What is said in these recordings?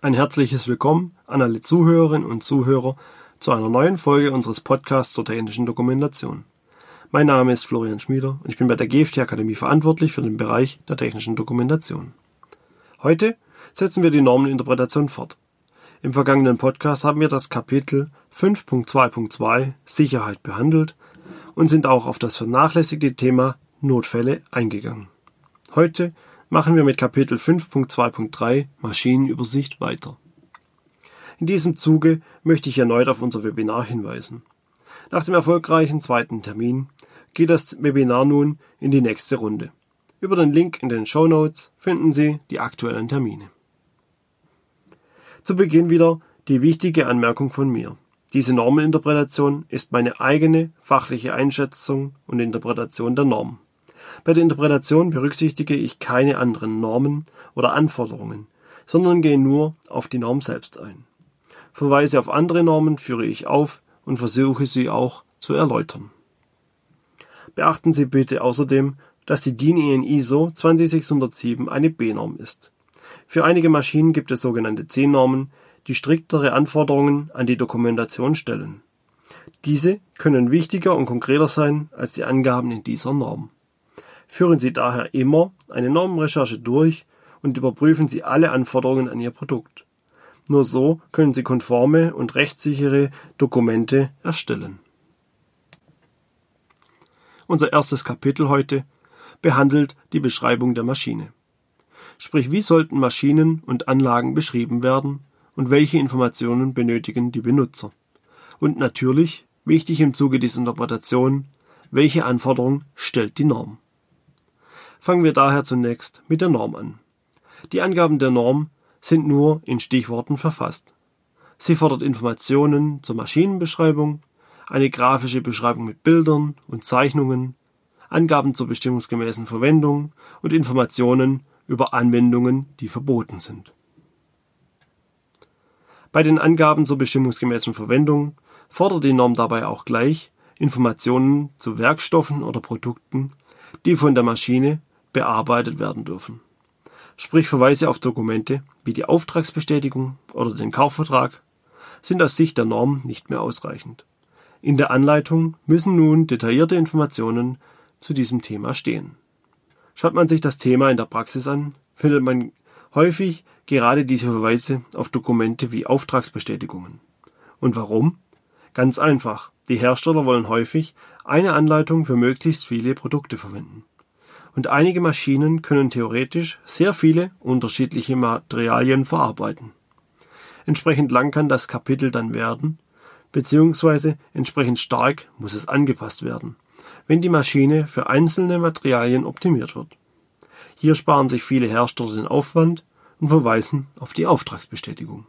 Ein herzliches Willkommen an alle Zuhörerinnen und Zuhörer zu einer neuen Folge unseres Podcasts zur technischen Dokumentation. Mein Name ist Florian Schmieder und ich bin bei der GFT Akademie verantwortlich für den Bereich der technischen Dokumentation. Heute setzen wir die Normeninterpretation fort. Im vergangenen Podcast haben wir das Kapitel 5.2.2 Sicherheit behandelt und sind auch auf das vernachlässigte Thema Notfälle eingegangen. Heute machen wir mit Kapitel 5.2.3 Maschinenübersicht weiter. In diesem Zuge möchte ich erneut auf unser Webinar hinweisen. Nach dem erfolgreichen zweiten Termin geht das Webinar nun in die nächste Runde. Über den Link in den Show Notes finden Sie die aktuellen Termine. Zu Beginn wieder die wichtige Anmerkung von mir. Diese Normeninterpretation ist meine eigene fachliche Einschätzung und Interpretation der Norm. Bei der Interpretation berücksichtige ich keine anderen Normen oder Anforderungen, sondern gehe nur auf die Norm selbst ein. Verweise auf andere Normen führe ich auf und versuche sie auch zu erläutern. Beachten Sie bitte außerdem, dass die DIN EN ISO 20607 eine B-Norm ist. Für einige Maschinen gibt es sogenannte C-Normen, die striktere Anforderungen an die Dokumentation stellen. Diese können wichtiger und konkreter sein als die Angaben in dieser Norm. Führen Sie daher immer eine Normenrecherche durch und überprüfen Sie alle Anforderungen an Ihr Produkt. Nur so können Sie konforme und rechtssichere Dokumente erstellen. Unser erstes Kapitel heute behandelt die Beschreibung der Maschine. Sprich, wie sollten Maschinen und Anlagen beschrieben werden und welche Informationen benötigen die Benutzer. Und natürlich, wichtig im Zuge dieser Interpretation, welche Anforderungen stellt die Norm. Fangen wir daher zunächst mit der Norm an. Die Angaben der Norm sind nur in Stichworten verfasst. Sie fordert Informationen zur Maschinenbeschreibung, eine grafische Beschreibung mit Bildern und Zeichnungen, Angaben zur bestimmungsgemäßen Verwendung und Informationen über Anwendungen, die verboten sind. Bei den Angaben zur bestimmungsgemäßen Verwendung fordert die Norm dabei auch gleich Informationen zu Werkstoffen oder Produkten, die von der Maschine bearbeitet werden dürfen. Sprich Verweise auf Dokumente wie die Auftragsbestätigung oder den Kaufvertrag sind aus Sicht der Norm nicht mehr ausreichend. In der Anleitung müssen nun detaillierte Informationen zu diesem Thema stehen. Schaut man sich das Thema in der Praxis an, findet man häufig gerade diese Verweise auf Dokumente wie Auftragsbestätigungen. Und warum? Ganz einfach. Die Hersteller wollen häufig eine Anleitung für möglichst viele Produkte verwenden und einige Maschinen können theoretisch sehr viele unterschiedliche Materialien verarbeiten. Entsprechend lang kann das Kapitel dann werden, beziehungsweise entsprechend stark muss es angepasst werden, wenn die Maschine für einzelne Materialien optimiert wird. Hier sparen sich viele Hersteller den Aufwand und verweisen auf die Auftragsbestätigung.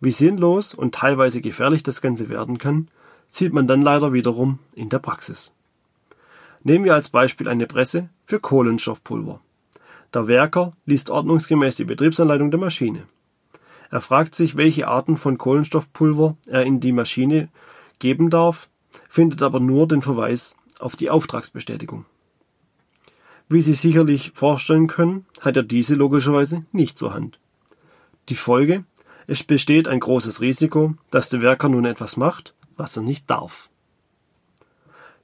Wie sinnlos und teilweise gefährlich das Ganze werden kann, sieht man dann leider wiederum in der Praxis. Nehmen wir als Beispiel eine Presse für Kohlenstoffpulver. Der Werker liest ordnungsgemäß die Betriebsanleitung der Maschine. Er fragt sich, welche Arten von Kohlenstoffpulver er in die Maschine geben darf, findet aber nur den Verweis auf die Auftragsbestätigung. Wie Sie sicherlich vorstellen können, hat er diese logischerweise nicht zur Hand. Die Folge? Es besteht ein großes Risiko, dass der Werker nun etwas macht, was er nicht darf.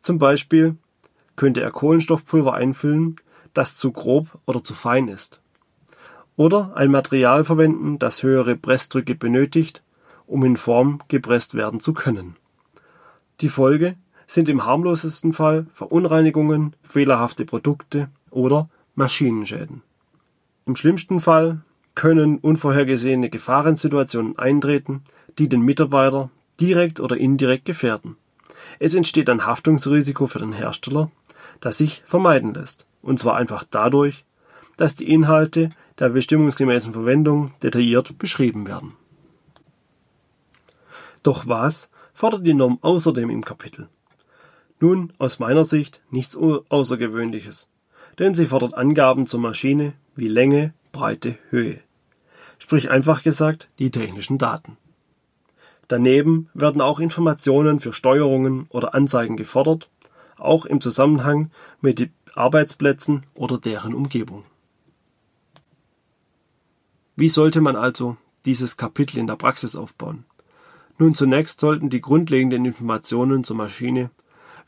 Zum Beispiel könnte er Kohlenstoffpulver einfüllen, das zu grob oder zu fein ist. Oder ein Material verwenden, das höhere Pressdrücke benötigt, um in Form gepresst werden zu können. Die Folge sind im harmlosesten Fall Verunreinigungen, fehlerhafte Produkte oder Maschinenschäden. Im schlimmsten Fall können unvorhergesehene Gefahrensituationen eintreten, die den Mitarbeiter direkt oder indirekt gefährden. Es entsteht ein Haftungsrisiko für den Hersteller das sich vermeiden lässt. Und zwar einfach dadurch, dass die Inhalte der bestimmungsgemäßen Verwendung detailliert beschrieben werden. Doch was fordert die Norm außerdem im Kapitel? Nun, aus meiner Sicht nichts Außergewöhnliches, denn sie fordert Angaben zur Maschine wie Länge, Breite, Höhe. Sprich einfach gesagt die technischen Daten. Daneben werden auch Informationen für Steuerungen oder Anzeigen gefordert auch im Zusammenhang mit Arbeitsplätzen oder deren Umgebung. Wie sollte man also dieses Kapitel in der Praxis aufbauen? Nun zunächst sollten die grundlegenden Informationen zur Maschine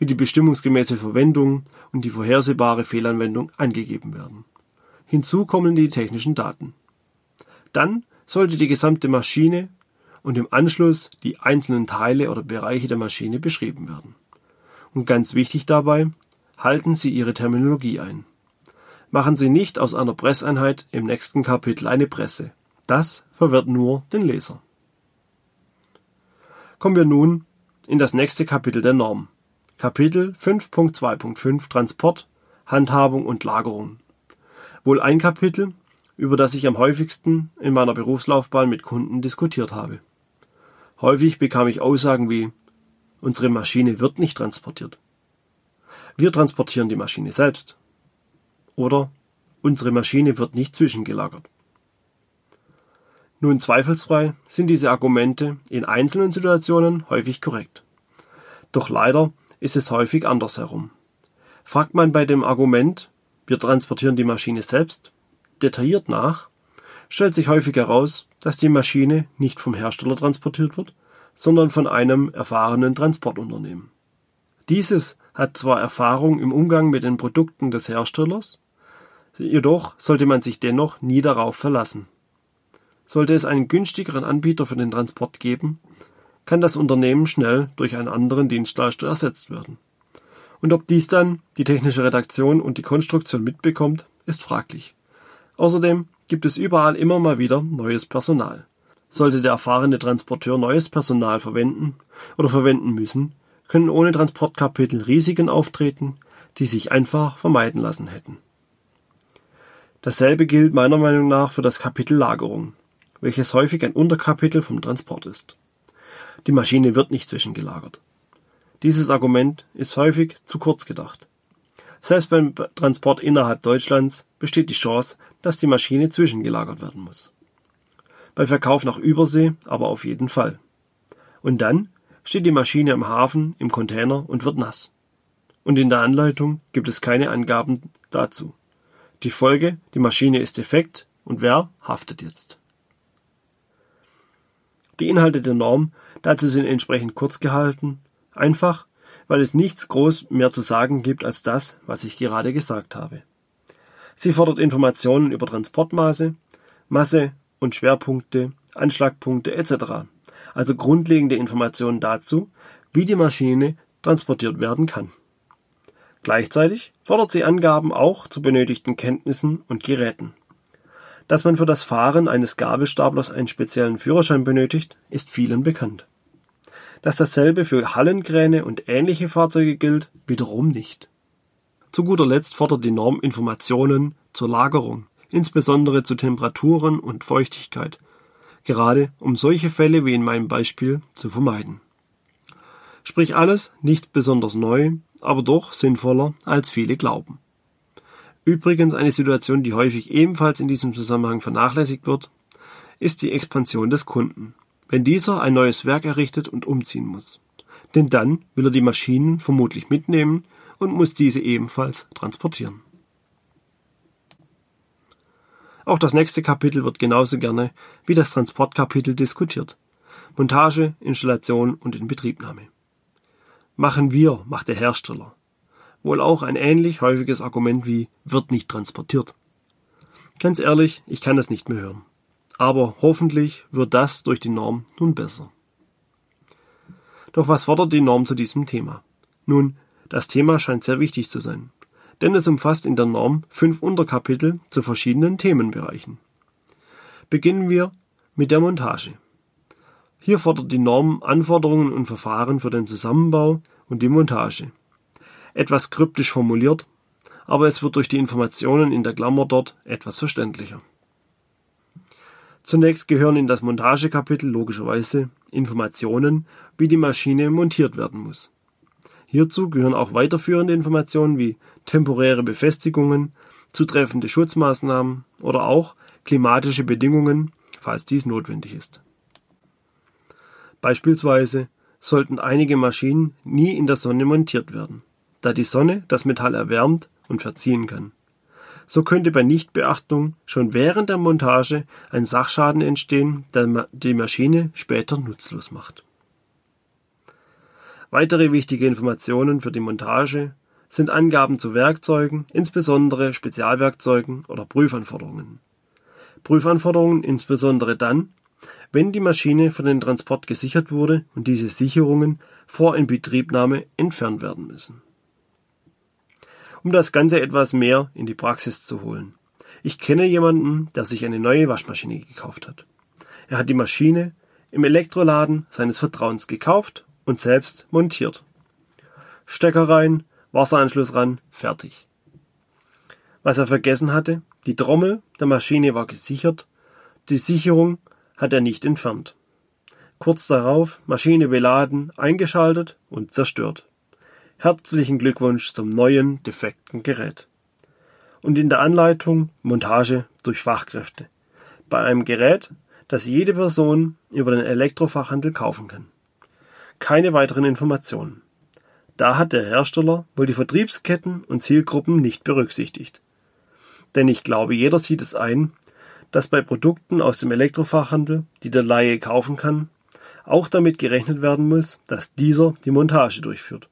wie die bestimmungsgemäße Verwendung und die vorhersehbare Fehlanwendung angegeben werden. Hinzu kommen die technischen Daten. Dann sollte die gesamte Maschine und im Anschluss die einzelnen Teile oder Bereiche der Maschine beschrieben werden. Und ganz wichtig dabei, halten Sie Ihre Terminologie ein. Machen Sie nicht aus einer Presseinheit im nächsten Kapitel eine Presse. Das verwirrt nur den Leser. Kommen wir nun in das nächste Kapitel der Norm. Kapitel 5.2.5 Transport, Handhabung und Lagerung. Wohl ein Kapitel, über das ich am häufigsten in meiner Berufslaufbahn mit Kunden diskutiert habe. Häufig bekam ich Aussagen wie Unsere Maschine wird nicht transportiert. Wir transportieren die Maschine selbst. Oder unsere Maschine wird nicht zwischengelagert. Nun zweifelsfrei sind diese Argumente in einzelnen Situationen häufig korrekt. Doch leider ist es häufig andersherum. Fragt man bei dem Argument, wir transportieren die Maschine selbst, detailliert nach, stellt sich häufig heraus, dass die Maschine nicht vom Hersteller transportiert wird, sondern von einem erfahrenen Transportunternehmen. Dieses hat zwar Erfahrung im Umgang mit den Produkten des Herstellers, jedoch sollte man sich dennoch nie darauf verlassen. Sollte es einen günstigeren Anbieter für den Transport geben, kann das Unternehmen schnell durch einen anderen Dienstleister ersetzt werden. Und ob dies dann die technische Redaktion und die Konstruktion mitbekommt, ist fraglich. Außerdem gibt es überall immer mal wieder neues Personal. Sollte der erfahrene Transporteur neues Personal verwenden oder verwenden müssen, können ohne Transportkapitel Risiken auftreten, die sich einfach vermeiden lassen hätten. Dasselbe gilt meiner Meinung nach für das Kapitel Lagerung, welches häufig ein Unterkapitel vom Transport ist. Die Maschine wird nicht zwischengelagert. Dieses Argument ist häufig zu kurz gedacht. Selbst beim Transport innerhalb Deutschlands besteht die Chance, dass die Maschine zwischengelagert werden muss. Bei Verkauf nach Übersee aber auf jeden Fall. Und dann steht die Maschine im Hafen, im Container und wird nass. Und in der Anleitung gibt es keine Angaben dazu. Die Folge, die Maschine ist defekt und wer haftet jetzt? Die Inhalte der Norm dazu sind entsprechend kurz gehalten, einfach, weil es nichts groß mehr zu sagen gibt als das, was ich gerade gesagt habe. Sie fordert Informationen über Transportmaße, Masse und Schwerpunkte, Anschlagpunkte etc also grundlegende Informationen dazu, wie die Maschine transportiert werden kann. Gleichzeitig fordert sie Angaben auch zu benötigten Kenntnissen und Geräten. Dass man für das Fahren eines Gabelstaplers einen speziellen Führerschein benötigt, ist vielen bekannt. Dass dasselbe für Hallenkräne und ähnliche Fahrzeuge gilt, wiederum nicht. Zu guter Letzt fordert die Norm Informationen zur Lagerung, insbesondere zu Temperaturen und Feuchtigkeit gerade um solche Fälle wie in meinem Beispiel zu vermeiden. Sprich alles nicht besonders neu, aber doch sinnvoller, als viele glauben. Übrigens eine Situation, die häufig ebenfalls in diesem Zusammenhang vernachlässigt wird, ist die Expansion des Kunden, wenn dieser ein neues Werk errichtet und umziehen muss. Denn dann will er die Maschinen vermutlich mitnehmen und muss diese ebenfalls transportieren. Auch das nächste Kapitel wird genauso gerne wie das Transportkapitel diskutiert. Montage, Installation und Inbetriebnahme. Machen wir, macht der Hersteller. Wohl auch ein ähnlich häufiges Argument wie wird nicht transportiert. Ganz ehrlich, ich kann das nicht mehr hören. Aber hoffentlich wird das durch die Norm nun besser. Doch was fordert die Norm zu diesem Thema? Nun, das Thema scheint sehr wichtig zu sein denn es umfasst in der Norm fünf Unterkapitel zu verschiedenen Themenbereichen. Beginnen wir mit der Montage. Hier fordert die Norm Anforderungen und Verfahren für den Zusammenbau und die Montage. Etwas kryptisch formuliert, aber es wird durch die Informationen in der Klammer dort etwas verständlicher. Zunächst gehören in das Montagekapitel logischerweise Informationen, wie die Maschine montiert werden muss. Hierzu gehören auch weiterführende Informationen wie temporäre Befestigungen, zutreffende Schutzmaßnahmen oder auch klimatische Bedingungen, falls dies notwendig ist. Beispielsweise sollten einige Maschinen nie in der Sonne montiert werden, da die Sonne das Metall erwärmt und verziehen kann. So könnte bei Nichtbeachtung schon während der Montage ein Sachschaden entstehen, der die Maschine später nutzlos macht. Weitere wichtige Informationen für die Montage sind Angaben zu Werkzeugen, insbesondere Spezialwerkzeugen oder Prüfanforderungen. Prüfanforderungen insbesondere dann, wenn die Maschine für den Transport gesichert wurde und diese Sicherungen vor Inbetriebnahme entfernt werden müssen. Um das Ganze etwas mehr in die Praxis zu holen. Ich kenne jemanden, der sich eine neue Waschmaschine gekauft hat. Er hat die Maschine im Elektroladen seines Vertrauens gekauft und selbst montiert. Stecker rein, Wasseranschluss ran, fertig. Was er vergessen hatte, die Trommel der Maschine war gesichert, die Sicherung hat er nicht entfernt. Kurz darauf Maschine beladen, eingeschaltet und zerstört. Herzlichen Glückwunsch zum neuen defekten Gerät. Und in der Anleitung Montage durch Fachkräfte. Bei einem Gerät, das jede Person über den Elektrofachhandel kaufen kann. Keine weiteren Informationen. Da hat der Hersteller wohl die Vertriebsketten und Zielgruppen nicht berücksichtigt. Denn ich glaube, jeder sieht es ein, dass bei Produkten aus dem Elektrofachhandel, die der Laie kaufen kann, auch damit gerechnet werden muss, dass dieser die Montage durchführt.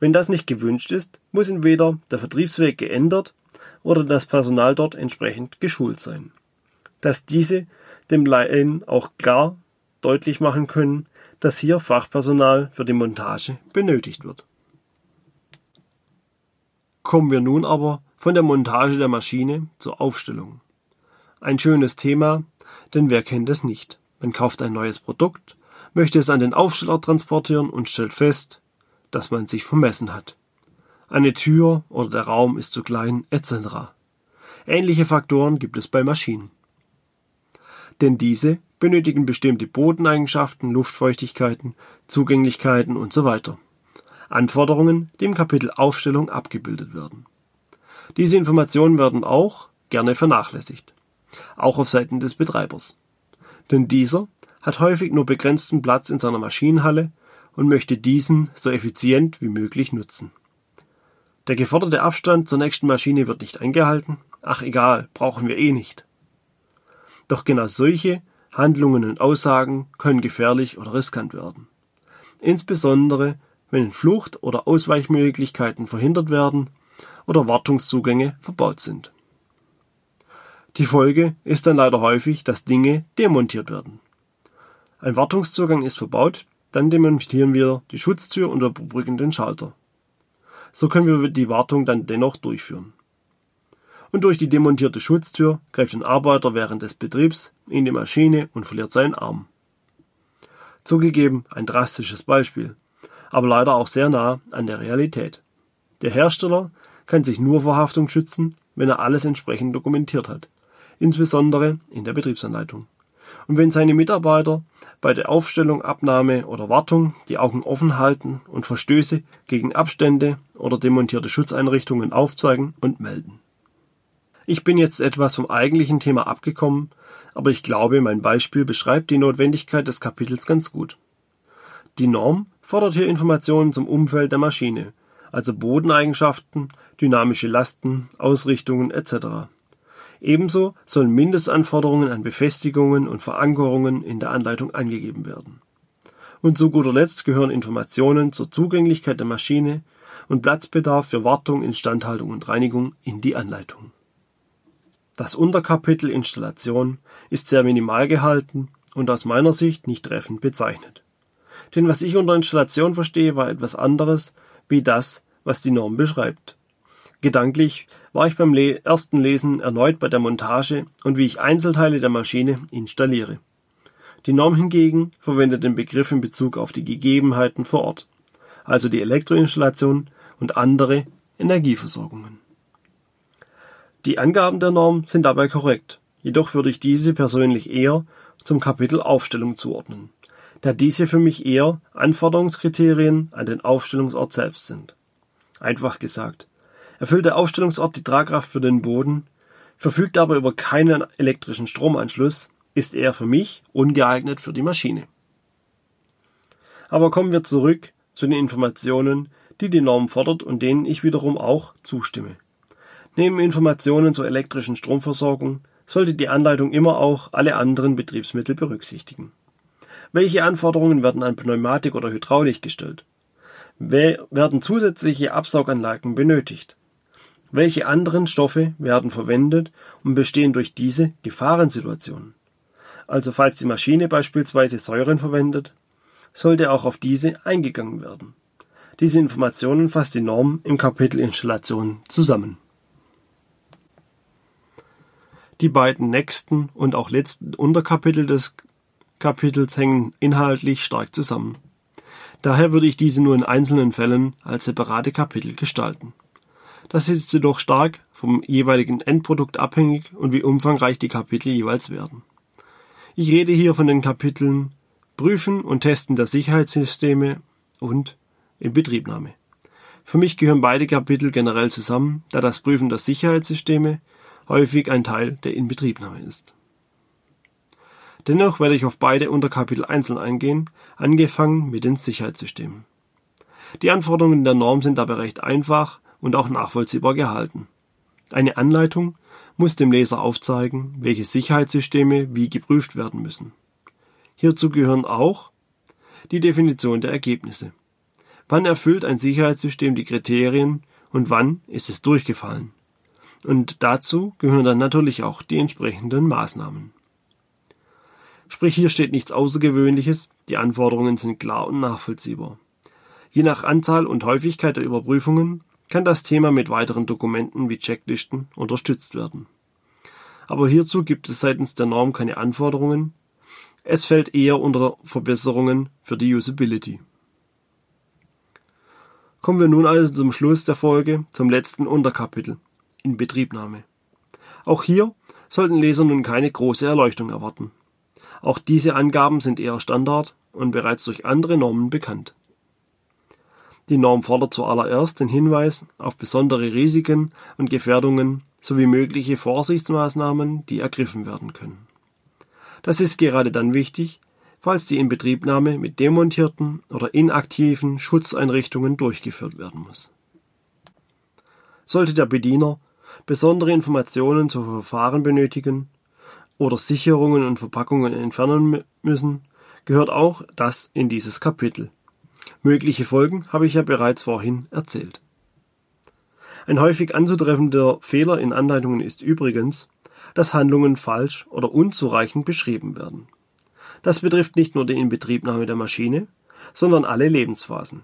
Wenn das nicht gewünscht ist, muss entweder der Vertriebsweg geändert oder das Personal dort entsprechend geschult sein. Dass diese dem Laien auch klar deutlich machen können, dass hier Fachpersonal für die Montage benötigt wird. Kommen wir nun aber von der Montage der Maschine zur Aufstellung. Ein schönes Thema, denn wer kennt es nicht? Man kauft ein neues Produkt, möchte es an den Aufsteller transportieren und stellt fest, dass man sich vermessen hat. Eine Tür oder der Raum ist zu klein etc. Ähnliche Faktoren gibt es bei Maschinen. Denn diese benötigen bestimmte Bodeneigenschaften, Luftfeuchtigkeiten, Zugänglichkeiten und so weiter. Anforderungen, die im Kapitel Aufstellung abgebildet werden. Diese Informationen werden auch gerne vernachlässigt auch auf Seiten des Betreibers. Denn dieser hat häufig nur begrenzten Platz in seiner Maschinenhalle und möchte diesen so effizient wie möglich nutzen. Der geforderte Abstand zur nächsten Maschine wird nicht eingehalten. Ach egal, brauchen wir eh nicht. Doch genau solche Handlungen und Aussagen können gefährlich oder riskant werden. Insbesondere, wenn Flucht- oder Ausweichmöglichkeiten verhindert werden oder Wartungszugänge verbaut sind. Die Folge ist dann leider häufig, dass Dinge demontiert werden. Ein Wartungszugang ist verbaut, dann demontieren wir die Schutztür und überbrücken den Schalter. So können wir die Wartung dann dennoch durchführen. Und durch die demontierte Schutztür greift ein Arbeiter während des Betriebs in die Maschine und verliert seinen Arm. Zugegeben ein drastisches Beispiel, aber leider auch sehr nah an der Realität. Der Hersteller kann sich nur vor Haftung schützen, wenn er alles entsprechend dokumentiert hat insbesondere in der Betriebsanleitung. Und wenn seine Mitarbeiter bei der Aufstellung, Abnahme oder Wartung die Augen offen halten und Verstöße gegen Abstände oder demontierte Schutzeinrichtungen aufzeigen und melden. Ich bin jetzt etwas vom eigentlichen Thema abgekommen, aber ich glaube, mein Beispiel beschreibt die Notwendigkeit des Kapitels ganz gut. Die Norm fordert hier Informationen zum Umfeld der Maschine, also Bodeneigenschaften, dynamische Lasten, Ausrichtungen etc. Ebenso sollen Mindestanforderungen an Befestigungen und Verankerungen in der Anleitung angegeben werden. Und zu guter Letzt gehören Informationen zur Zugänglichkeit der Maschine und Platzbedarf für Wartung, Instandhaltung und Reinigung in die Anleitung. Das Unterkapitel Installation ist sehr minimal gehalten und aus meiner Sicht nicht treffend bezeichnet. Denn was ich unter Installation verstehe, war etwas anderes wie das, was die Norm beschreibt. Gedanklich war ich beim Le ersten Lesen erneut bei der Montage und wie ich Einzelteile der Maschine installiere. Die Norm hingegen verwendet den Begriff in Bezug auf die Gegebenheiten vor Ort, also die Elektroinstallation und andere Energieversorgungen. Die Angaben der Norm sind dabei korrekt, jedoch würde ich diese persönlich eher zum Kapitel Aufstellung zuordnen, da diese für mich eher Anforderungskriterien an den Aufstellungsort selbst sind. Einfach gesagt, erfüllt der Aufstellungsort die Tragkraft für den Boden, verfügt aber über keinen elektrischen Stromanschluss, ist er für mich ungeeignet für die Maschine. Aber kommen wir zurück zu den Informationen, die die Norm fordert und denen ich wiederum auch zustimme. Neben Informationen zur elektrischen Stromversorgung sollte die Anleitung immer auch alle anderen Betriebsmittel berücksichtigen. Welche Anforderungen werden an Pneumatik oder Hydraulik gestellt? Werden zusätzliche Absauganlagen benötigt? Welche anderen Stoffe werden verwendet und bestehen durch diese Gefahrensituationen? Also falls die Maschine beispielsweise Säuren verwendet, sollte auch auf diese eingegangen werden. Diese Informationen fasst die Norm im Kapitel Installation zusammen. Die beiden nächsten und auch letzten Unterkapitel des Kapitels hängen inhaltlich stark zusammen. Daher würde ich diese nur in einzelnen Fällen als separate Kapitel gestalten. Das ist jedoch stark vom jeweiligen Endprodukt abhängig und wie umfangreich die Kapitel jeweils werden. Ich rede hier von den Kapiteln Prüfen und Testen der Sicherheitssysteme und Inbetriebnahme. Für mich gehören beide Kapitel generell zusammen, da das Prüfen der Sicherheitssysteme häufig ein Teil der Inbetriebnahme ist. Dennoch werde ich auf beide Unterkapitel einzeln eingehen, angefangen mit den Sicherheitssystemen. Die Anforderungen der Norm sind dabei recht einfach und auch nachvollziehbar gehalten. Eine Anleitung muss dem Leser aufzeigen, welche Sicherheitssysteme wie geprüft werden müssen. Hierzu gehören auch die Definition der Ergebnisse. Wann erfüllt ein Sicherheitssystem die Kriterien und wann ist es durchgefallen? Und dazu gehören dann natürlich auch die entsprechenden Maßnahmen. Sprich, hier steht nichts Außergewöhnliches, die Anforderungen sind klar und nachvollziehbar. Je nach Anzahl und Häufigkeit der Überprüfungen kann das Thema mit weiteren Dokumenten wie Checklisten unterstützt werden. Aber hierzu gibt es seitens der Norm keine Anforderungen, es fällt eher unter Verbesserungen für die Usability. Kommen wir nun also zum Schluss der Folge, zum letzten Unterkapitel, Inbetriebnahme. Auch hier sollten Leser nun keine große Erleuchtung erwarten. Auch diese Angaben sind eher Standard und bereits durch andere Normen bekannt. Die Norm fordert zuallererst den Hinweis auf besondere Risiken und Gefährdungen sowie mögliche Vorsichtsmaßnahmen, die ergriffen werden können. Das ist gerade dann wichtig, falls die Inbetriebnahme mit demontierten oder inaktiven Schutzeinrichtungen durchgeführt werden muss. Sollte der Bediener besondere Informationen zu Verfahren benötigen oder Sicherungen und Verpackungen entfernen müssen, gehört auch das in dieses Kapitel. Mögliche Folgen habe ich ja bereits vorhin erzählt. Ein häufig anzutreffender Fehler in Anleitungen ist übrigens, dass Handlungen falsch oder unzureichend beschrieben werden. Das betrifft nicht nur die Inbetriebnahme der Maschine, sondern alle Lebensphasen.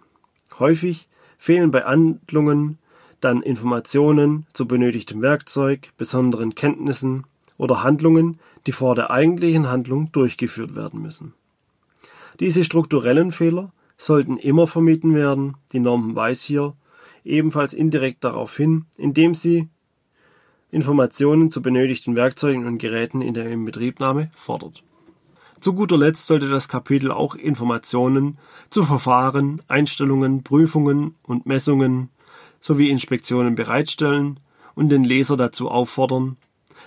Häufig fehlen bei Handlungen dann Informationen zu benötigtem Werkzeug, besonderen Kenntnissen oder Handlungen, die vor der eigentlichen Handlung durchgeführt werden müssen. Diese strukturellen Fehler sollten immer vermieden werden. Die Norm weist hier ebenfalls indirekt darauf hin, indem sie Informationen zu benötigten Werkzeugen und Geräten in der Inbetriebnahme fordert. Zu guter Letzt sollte das Kapitel auch Informationen zu Verfahren, Einstellungen, Prüfungen und Messungen sowie Inspektionen bereitstellen und den Leser dazu auffordern,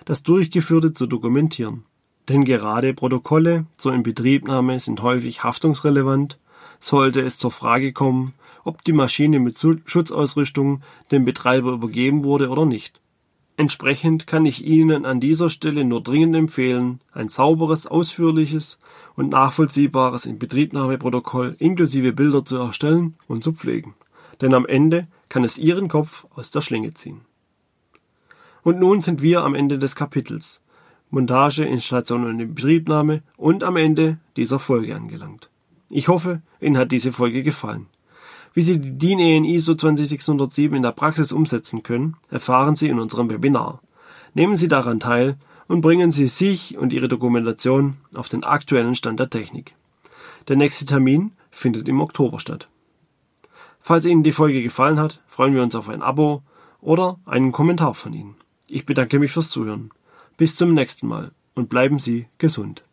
das Durchgeführte zu dokumentieren. Denn gerade Protokolle zur Inbetriebnahme sind häufig haftungsrelevant sollte es zur Frage kommen, ob die Maschine mit Schutzausrüstung dem Betreiber übergeben wurde oder nicht. Entsprechend kann ich Ihnen an dieser Stelle nur dringend empfehlen, ein sauberes, ausführliches und nachvollziehbares Inbetriebnahmeprotokoll inklusive Bilder zu erstellen und zu pflegen. Denn am Ende kann es Ihren Kopf aus der Schlinge ziehen. Und nun sind wir am Ende des Kapitels Montage, Installation und Inbetriebnahme und am Ende dieser Folge angelangt. Ich hoffe, Ihnen hat diese Folge gefallen. Wie Sie die DIN EN ISO 20607 in der Praxis umsetzen können, erfahren Sie in unserem Webinar. Nehmen Sie daran teil und bringen Sie sich und Ihre Dokumentation auf den aktuellen Stand der Technik. Der nächste Termin findet im Oktober statt. Falls Ihnen die Folge gefallen hat, freuen wir uns auf ein Abo oder einen Kommentar von Ihnen. Ich bedanke mich fürs Zuhören. Bis zum nächsten Mal und bleiben Sie gesund.